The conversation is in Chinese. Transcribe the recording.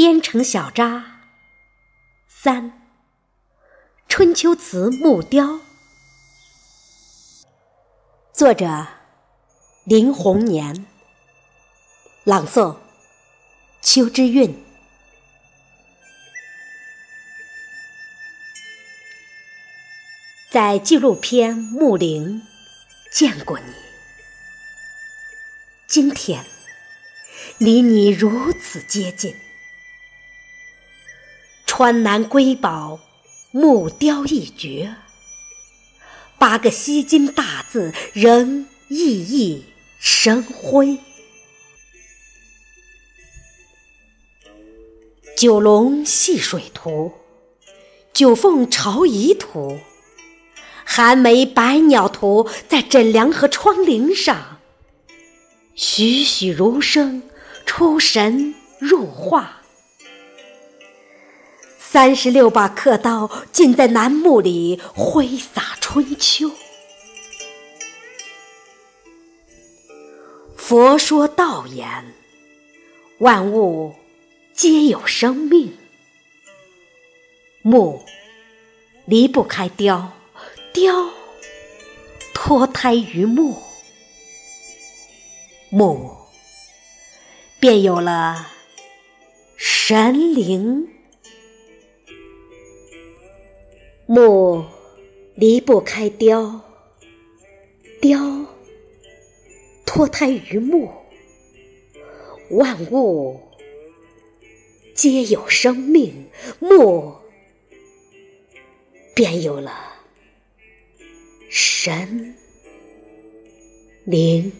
编成小札三，春秋词木雕，作者林洪年，朗诵秋之韵。在纪录片《木林》见过你，今天离你如此接近。川南瑰宝木雕一绝，八个吸金大字仍熠熠生辉。九龙戏水图，九凤朝仪图，寒梅百鸟图，在枕梁和窗棂上，栩栩如生，出神入化。三十六把刻刀，尽在楠木里挥洒春秋。佛说道言，万物皆有生命。木离不开雕，雕脱胎于木，木便有了神灵。木离不开雕，雕脱胎于木，万物皆有生命，木便有了神灵。